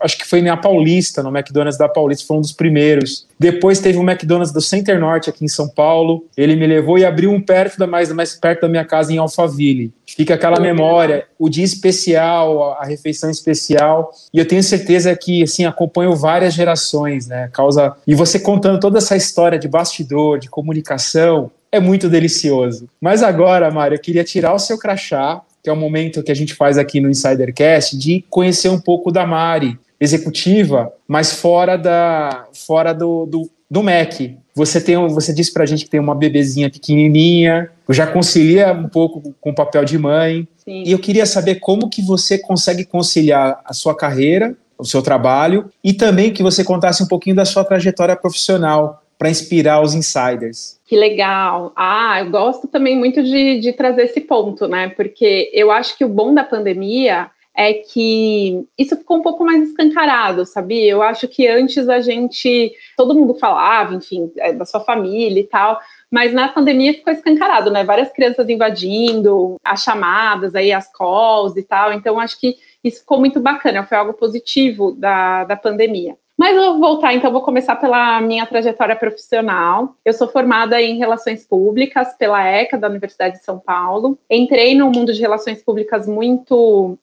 acho que foi na Paulista, no McDonald's da Paulista, foi um dos primeiros. Depois teve um McDonald's do Center Norte aqui em São Paulo. Ele me levou e abriu um perto da mais, mais perto da minha casa em Alphaville. Fica aquela memória, o dia especial, a refeição especial. E eu tenho certeza que assim acompanho várias gerações, né? Causa e você contando toda essa história de bastidor, de comunicação, é muito delicioso. Mas agora, Mário, eu queria tirar o seu crachá que é o momento que a gente faz aqui no Insidercast, de conhecer um pouco da Mari, executiva, mas fora da fora do, do, do MEC. Você tem, você disse pra gente que tem uma bebezinha pequenininha, já concilia um pouco com o papel de mãe. Sim. E eu queria saber como que você consegue conciliar a sua carreira, o seu trabalho e também que você contasse um pouquinho da sua trajetória profissional para inspirar os insiders. Que legal. Ah, eu gosto também muito de, de trazer esse ponto, né? Porque eu acho que o bom da pandemia é que isso ficou um pouco mais escancarado, sabia? Eu acho que antes a gente, todo mundo falava, enfim, é, da sua família e tal, mas na pandemia ficou escancarado, né? Várias crianças invadindo, as chamadas aí, as calls e tal. Então, acho que isso ficou muito bacana, foi algo positivo da, da pandemia. Mas eu vou voltar, então vou começar pela minha trajetória profissional. Eu sou formada em Relações Públicas pela ECA da Universidade de São Paulo. Entrei no mundo de relações públicas muito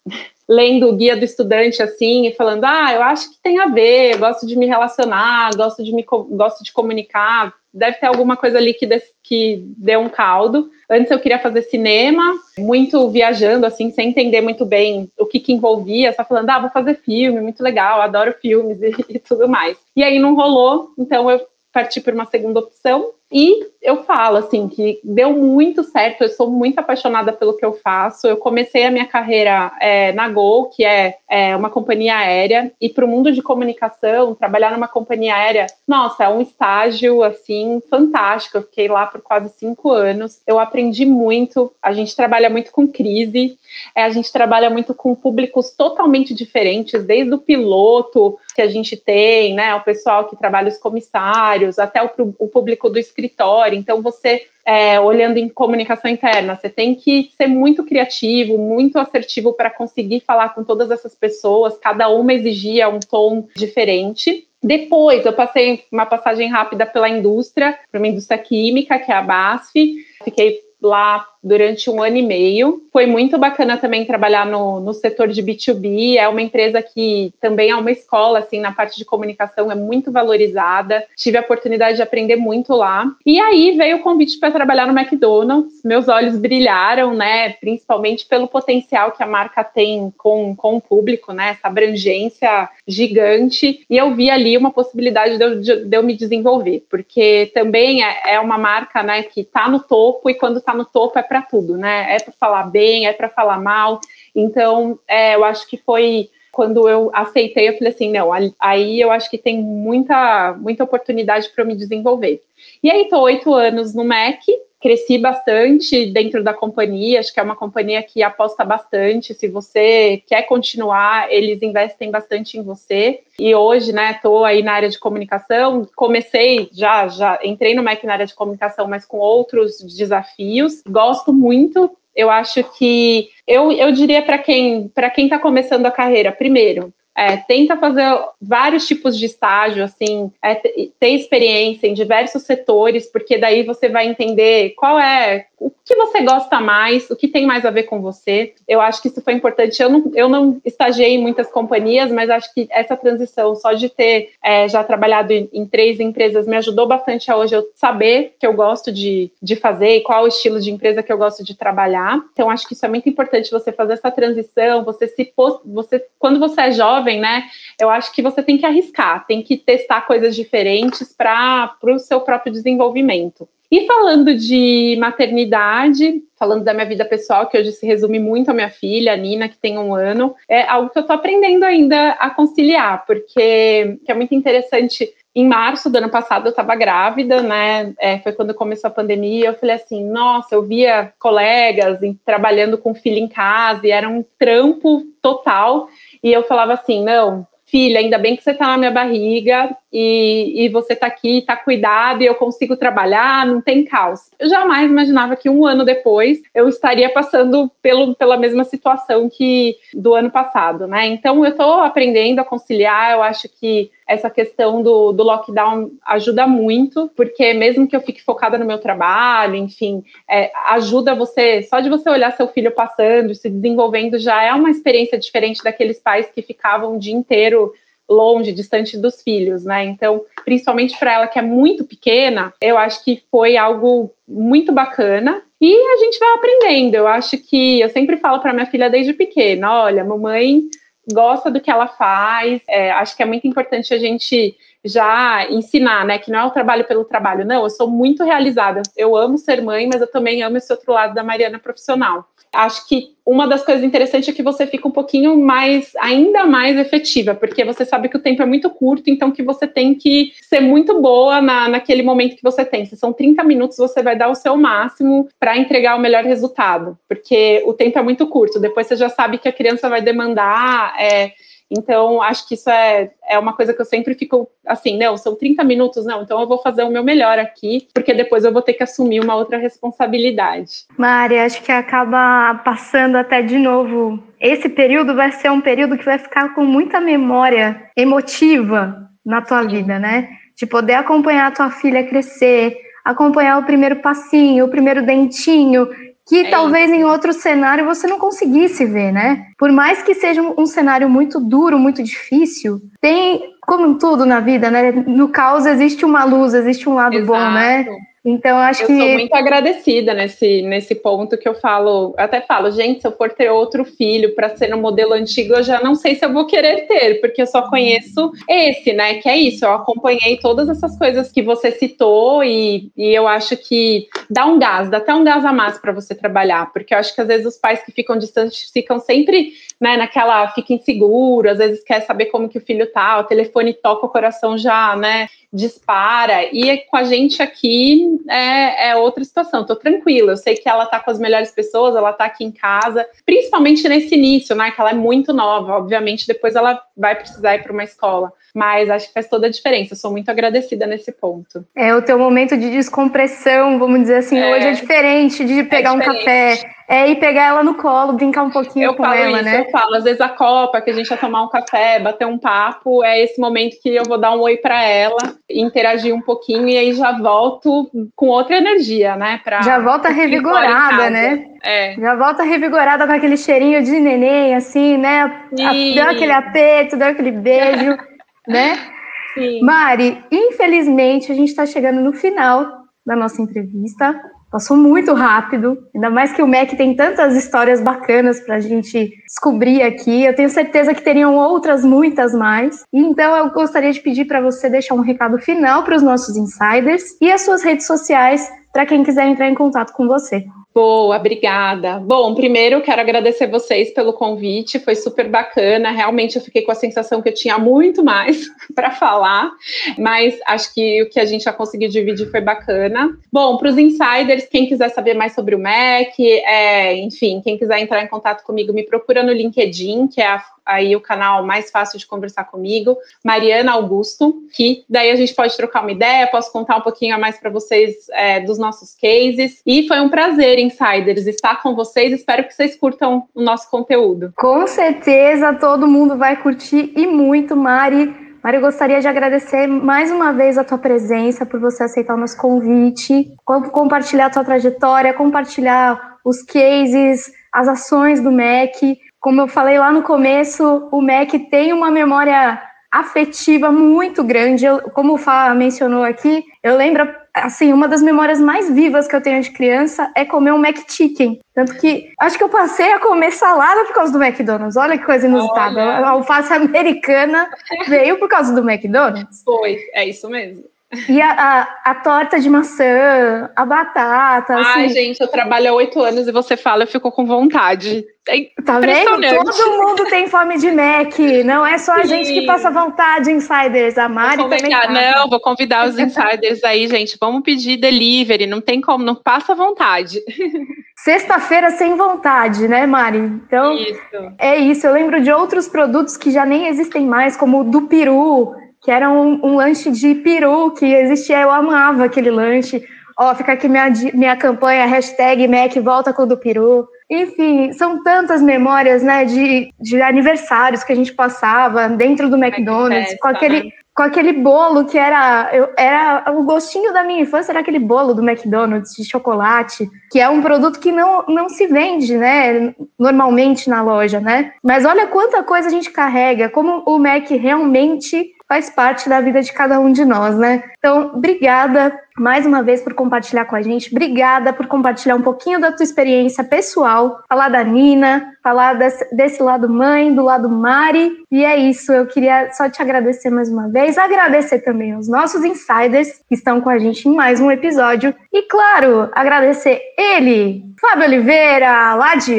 lendo o guia do estudante assim e falando: "Ah, eu acho que tem a ver, gosto de me relacionar, gosto de me gosto de comunicar, deve ter alguma coisa ali que, que deu um caldo. Antes eu queria fazer cinema, muito viajando, assim, sem entender muito bem o que, que envolvia, só falando, ah, vou fazer filme, muito legal, adoro filmes e, e tudo mais. E aí não rolou, então eu parti por uma segunda opção, e eu falo assim que deu muito certo, eu sou muito apaixonada pelo que eu faço. Eu comecei a minha carreira é, na Gol, que é, é uma companhia aérea, e para o mundo de comunicação, trabalhar numa companhia aérea, nossa, é um estágio assim fantástico. Eu fiquei lá por quase cinco anos. Eu aprendi muito. A gente trabalha muito com crise, é, a gente trabalha muito com públicos totalmente diferentes, desde o piloto que a gente tem, né, o pessoal que trabalha os comissários, até o, o público do escritório. Então, você, é, olhando em comunicação interna, você tem que ser muito criativo, muito assertivo para conseguir falar com todas essas pessoas. Cada uma exigia um tom diferente. Depois, eu passei uma passagem rápida pela indústria, para uma indústria química, que é a BASF. Fiquei lá durante um ano e meio. Foi muito bacana também trabalhar no, no setor de B2B. É uma empresa que também é uma escola, assim, na parte de comunicação, é muito valorizada. Tive a oportunidade de aprender muito lá. E aí veio o convite para trabalhar no McDonald's. Meus olhos brilharam, né? Principalmente pelo potencial que a marca tem com, com o público, né? Essa abrangência gigante. E eu vi ali uma possibilidade de eu, de, de eu me desenvolver, porque também é, é uma marca, né, que está no topo e quando está no topo é para tudo, né? É para falar bem, é para falar mal. Então, é, eu acho que foi quando eu aceitei, eu falei assim, não, aí eu acho que tem muita, muita oportunidade para eu me desenvolver. E aí, estou oito anos no MEC, cresci bastante dentro da companhia, acho que é uma companhia que aposta bastante. Se você quer continuar, eles investem bastante em você. E hoje, né, estou aí na área de comunicação. Comecei já, já entrei no MEC na área de comunicação, mas com outros desafios. Gosto muito eu acho que eu, eu diria para quem para quem está começando a carreira, primeiro, é, tenta fazer vários tipos de estágio, assim, é, ter experiência em diversos setores, porque daí você vai entender qual é o que você gosta mais, o que tem mais a ver com você. Eu acho que isso foi importante. Eu não, eu não estagiei em muitas companhias, mas acho que essa transição, só de ter é, já trabalhado em, em, três empresas, me ajudou bastante a hoje eu saber que eu gosto de, de fazer e qual o estilo de empresa que eu gosto de trabalhar. Então, acho que isso é muito importante você fazer essa transição, você se você quando você é jovem, né? Eu acho que você tem que arriscar, tem que testar coisas diferentes para o seu próprio desenvolvimento. E falando de maternidade, falando da minha vida pessoal, que hoje se resume muito à minha filha, a Nina, que tem um ano, é algo que eu estou aprendendo ainda a conciliar, porque é muito interessante. Em março do ano passado eu estava grávida, né? É, foi quando começou a pandemia. Eu falei assim: nossa, eu via colegas em, trabalhando com filho em casa e era um trampo total. E eu falava assim: não, filha, ainda bem que você está na minha barriga e, e você está aqui, está cuidado e eu consigo trabalhar, não tem caos. Eu jamais imaginava que um ano depois eu estaria passando pelo, pela mesma situação que do ano passado, né? Então eu estou aprendendo a conciliar, eu acho que essa questão do, do lockdown ajuda muito, porque mesmo que eu fique focada no meu trabalho, enfim, é, ajuda você, só de você olhar seu filho passando, se desenvolvendo, já é uma experiência diferente daqueles pais que ficavam o dia inteiro longe, distante dos filhos, né? Então, principalmente para ela que é muito pequena, eu acho que foi algo muito bacana. E a gente vai aprendendo. Eu acho que eu sempre falo para minha filha desde pequena, olha, mamãe gosta do que ela faz. É, acho que é muito importante a gente já ensinar, né? Que não é o trabalho pelo trabalho. Não, eu sou muito realizada. Eu amo ser mãe, mas eu também amo esse outro lado da Mariana profissional. Acho que uma das coisas interessantes é que você fica um pouquinho mais, ainda mais efetiva, porque você sabe que o tempo é muito curto, então que você tem que ser muito boa na, naquele momento que você tem. Se são 30 minutos, você vai dar o seu máximo para entregar o melhor resultado, porque o tempo é muito curto. Depois você já sabe que a criança vai demandar. É, então, acho que isso é, é uma coisa que eu sempre fico assim, não, são 30 minutos, não, então eu vou fazer o meu melhor aqui, porque depois eu vou ter que assumir uma outra responsabilidade. Mari, acho que acaba passando até de novo. Esse período vai ser um período que vai ficar com muita memória emotiva na tua vida, né? De poder acompanhar a tua filha crescer, acompanhar o primeiro passinho, o primeiro dentinho, que é talvez isso. em outro cenário você não conseguisse ver, né? Por mais que seja um, cenário muito duro, muito difícil, tem, como tudo na vida, né? No caos existe uma luz, existe um lado Exato. bom, né? Então, acho eu que. Eu sou muito agradecida nesse, nesse ponto que eu falo. Até falo, gente, se eu for ter outro filho para ser no modelo antigo, eu já não sei se eu vou querer ter, porque eu só conheço esse, né? Que é isso. Eu acompanhei todas essas coisas que você citou e, e eu acho que dá um gás, dá até um gás a mais para você trabalhar, porque eu acho que às vezes os pais que ficam distantes ficam sempre, né, naquela, fica inseguro, às vezes quer saber como que o filho tá, o telefone toca, o coração já, né? dispara. E com a gente aqui é, é outra situação. Estou tranquila. Eu sei que ela está com as melhores pessoas, ela está aqui em casa, principalmente nesse início, né? Que ela é muito nova. Obviamente, depois ela vai precisar ir para uma escola. Mas acho que faz toda a diferença. Eu sou muito agradecida nesse ponto. É o teu momento de descompressão, vamos dizer assim. É, hoje é diferente de pegar é diferente. um café é ir pegar ela no colo, brincar um pouquinho eu com ela, isso, né? Eu falo, às vezes a Copa, que a gente vai tomar um café, bater um papo, é esse momento que eu vou dar um oi para ela, interagir um pouquinho e aí já volto com outra energia, né? Pra, já volta revigorada, né? É. Já volta revigorada com aquele cheirinho de neném, assim, né? Deu aquele aperto, deu aquele beijo, né? Sim. Mari, infelizmente a gente está chegando no final da nossa entrevista. Passou muito rápido, ainda mais que o MEC tem tantas histórias bacanas para a gente descobrir aqui. Eu tenho certeza que teriam outras, muitas mais. Então, eu gostaria de pedir para você deixar um recado final para os nossos insiders e as suas redes sociais para quem quiser entrar em contato com você. Boa, obrigada. Bom, primeiro quero agradecer vocês pelo convite, foi super bacana. Realmente eu fiquei com a sensação que eu tinha muito mais para falar, mas acho que o que a gente já conseguiu dividir foi bacana. Bom, para os insiders, quem quiser saber mais sobre o Mac, é, enfim, quem quiser entrar em contato comigo, me procura no LinkedIn, que é a aí o canal mais fácil de conversar comigo, Mariana Augusto, que daí a gente pode trocar uma ideia, posso contar um pouquinho a mais para vocês é, dos nossos cases. E foi um prazer, Insiders, estar com vocês. Espero que vocês curtam o nosso conteúdo. Com certeza, todo mundo vai curtir e muito, Mari. Mari, eu gostaria de agradecer mais uma vez a tua presença, por você aceitar o nosso convite, compartilhar a tua trajetória, compartilhar os cases, as ações do MEC. Como eu falei lá no começo, o MEC tem uma memória afetiva muito grande. Eu, como o Fá mencionou aqui, eu lembro, assim, uma das memórias mais vivas que eu tenho de criança é comer um Mac Chicken. Tanto que acho que eu passei a comer salada por causa do McDonald's. Olha que coisa inusitada. Olha. A alface americana veio por causa do McDonald's. Foi, é isso mesmo. E a, a, a, torta de maçã, a batata. Ai, assim. gente, eu trabalho há oito anos e você fala, eu fico com vontade. É tá vendo? Todo mundo tem fome de Mac. Não é só a Sim. gente que passa vontade, insiders. A Mari também. Tá. Não, vou convidar os insiders aí, gente. Vamos pedir delivery. Não tem como, não passa vontade. Sexta-feira sem vontade, né, Mari? Então, isso. é isso. Eu lembro de outros produtos que já nem existem mais, como o do peru que era um, um, lanche de peru que existia, eu amava aquele lanche. Ó, fica aqui minha, minha campanha, hashtag Mac volta com o do peru. Enfim, são tantas memórias, né, de, de aniversários que a gente passava dentro do McDonald's, festa, com aquele, né? com aquele bolo que era, eu, era o gostinho da minha infância era aquele bolo do McDonald's de chocolate, que é um produto que não, não se vende, né, normalmente na loja, né? Mas olha quanta coisa a gente carrega, como o Mac realmente faz parte da vida de cada um de nós, né? Então, obrigada mais uma vez por compartilhar com a gente. Obrigada por compartilhar um pouquinho da tua experiência pessoal, falar da Nina, falar desse, desse, lado mãe, do lado Mari. E é isso, eu queria só te agradecer mais uma vez, agradecer também aos nossos insiders que estão com a gente em mais um episódio. E claro, agradecer ele, Fábio Oliveira, lá de.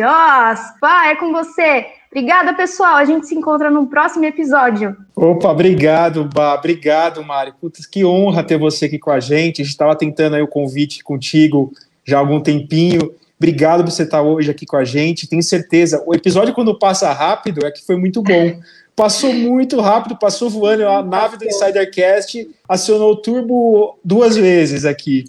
Vai, é com você. Obrigada, pessoal. A gente se encontra no próximo episódio. Opa, obrigado, Bá. Obrigado, Mari. Putz, que honra ter você aqui com a gente. A gente estava tentando aí o convite contigo já há algum tempinho. Obrigado por você estar hoje aqui com a gente. Tenho certeza. O episódio, quando passa rápido, é que foi muito bom. Passou muito rápido, passou voando. A nave do Insidercast acionou o turbo duas vezes aqui.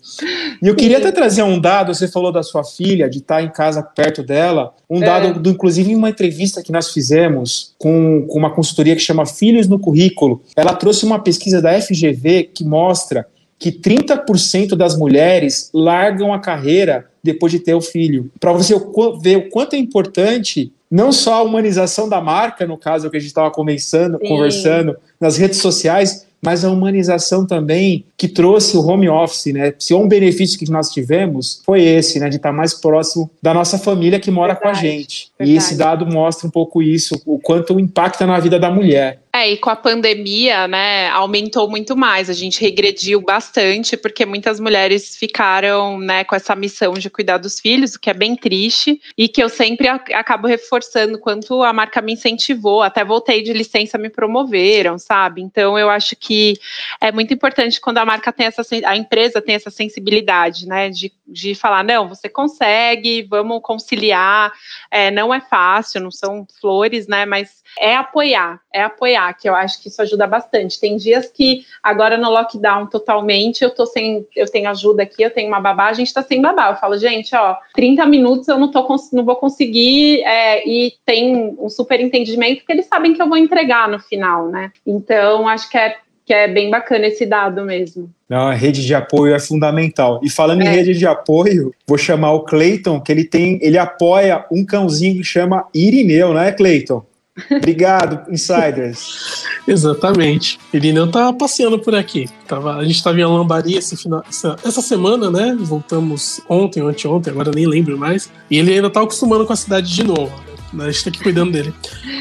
E eu queria até trazer um dado. Você falou da sua filha, de estar em casa perto dela. Um dado, é. do, inclusive, em uma entrevista que nós fizemos com, com uma consultoria que chama Filhos no Currículo. Ela trouxe uma pesquisa da FGV que mostra que 30% das mulheres largam a carreira depois de ter o filho. Para você ver o quanto é importante não só a humanização da marca, no caso que a gente estava conversando, conversando nas redes sociais, mas a humanização também que trouxe o home office, né? Se um benefício que nós tivemos foi esse, né? De estar mais próximo da nossa família que mora verdade, com a gente. Verdade. E esse dado mostra um pouco isso, o quanto impacta na vida da mulher. É, e com a pandemia, né, aumentou muito mais. A gente regrediu bastante, porque muitas mulheres ficaram, né, com essa missão de cuidar dos filhos, o que é bem triste, e que eu sempre acabo reforçando quanto a marca me incentivou. Até voltei de licença, me promoveram, sabe? Então eu acho que é muito importante quando a marca tem essa, a empresa tem essa sensibilidade, né, de, de falar, não, você consegue, vamos conciliar, é, não é fácil, não são flores, né, mas é apoiar, é apoiar, que eu acho que isso ajuda bastante. Tem dias que agora no lockdown totalmente, eu tô sem, eu tenho ajuda aqui, eu tenho uma babá, a gente tá sem babá. Eu falo, gente, ó, 30 minutos eu não tô não vou conseguir, é, e tem um super entendimento que eles sabem que eu vou entregar no final, né? Então, acho que é que é bem bacana esse dado mesmo. Não, a rede de apoio é fundamental. E falando é. em rede de apoio, vou chamar o Cleiton, que ele tem, ele apoia um cãozinho que chama Irineu, não é, Cleiton? Obrigado, insiders. Exatamente. Ele não tá passeando por aqui. Tava, a gente estava em Lambari esse final, essa, essa, semana, né? Voltamos ontem ou anteontem, agora nem lembro mais. E ele ainda tá acostumando com a cidade de novo. Né? A gente tá aqui cuidando dele.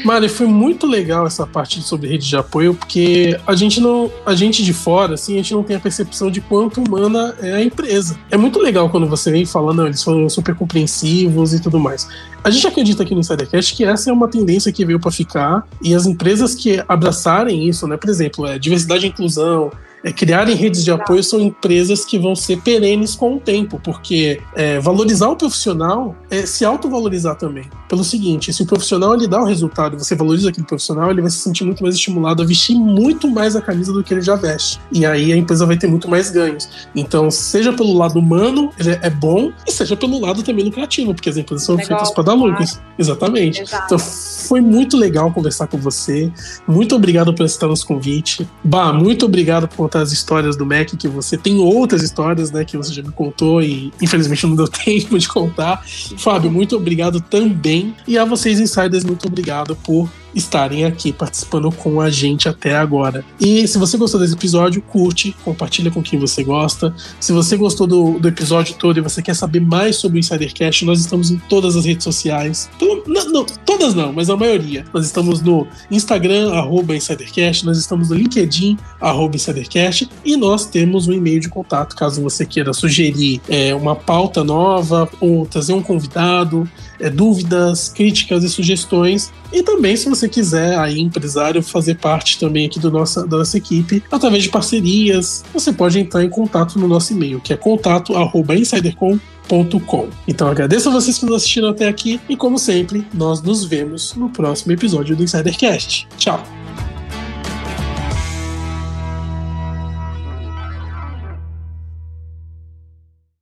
Mari, foi muito legal essa parte sobre rede de apoio, porque a gente não. A gente de fora, assim, a gente não tem a percepção de quanto humana é a empresa. É muito legal quando você vem falando, eles foram super compreensivos e tudo mais. A gente acredita aqui no Insidercast que essa é uma tendência que veio para ficar e as empresas que abraçarem isso, né? Por exemplo, é, diversidade e inclusão, é, criarem redes de apoio são empresas que vão ser perenes com o tempo, porque é, valorizar o profissional é se autovalorizar também. Pelo seguinte, se o profissional ele dá o resultado, você valoriza aquele profissional, ele vai se sentir muito mais estimulado a vestir muito mais a camisa do que ele já veste. E aí a empresa vai ter muito mais ganhos. Então, seja pelo lado humano, ele é bom, e seja pelo lado também lucrativo, porque as empresas são feitas para dar lucros. Exatamente. Exato. Então, foi muito legal conversar com você. Muito obrigado por aceitar nosso convite. Bah, muito obrigado por contar as histórias do Mac, que você tem outras histórias, né, que você já me contou e infelizmente não deu tempo de contar. Fábio, muito obrigado também. E a vocês, insiders, muito obrigado por estarem aqui participando com a gente até agora. E se você gostou desse episódio, curte, compartilha com quem você gosta. Se você gostou do, do episódio todo e você quer saber mais sobre o Insidercast, nós estamos em todas as redes sociais. Não, não, todas não, mas a maioria. Nós estamos no Instagram, arroba Insidercast, nós estamos no LinkedIn, arroba Insidercast, e nós temos um e-mail de contato, caso você queira sugerir é, uma pauta nova ou trazer um convidado, é, dúvidas, críticas e sugestões. E também, se você quiser, aí, empresário, fazer parte também aqui do nossa, da nossa equipe, através de parcerias, você pode entrar em contato no nosso e-mail, que é contato.insidercom.com. Então agradeço a vocês por nos assistindo até aqui e como sempre, nós nos vemos no próximo episódio do Insidercast. Tchau!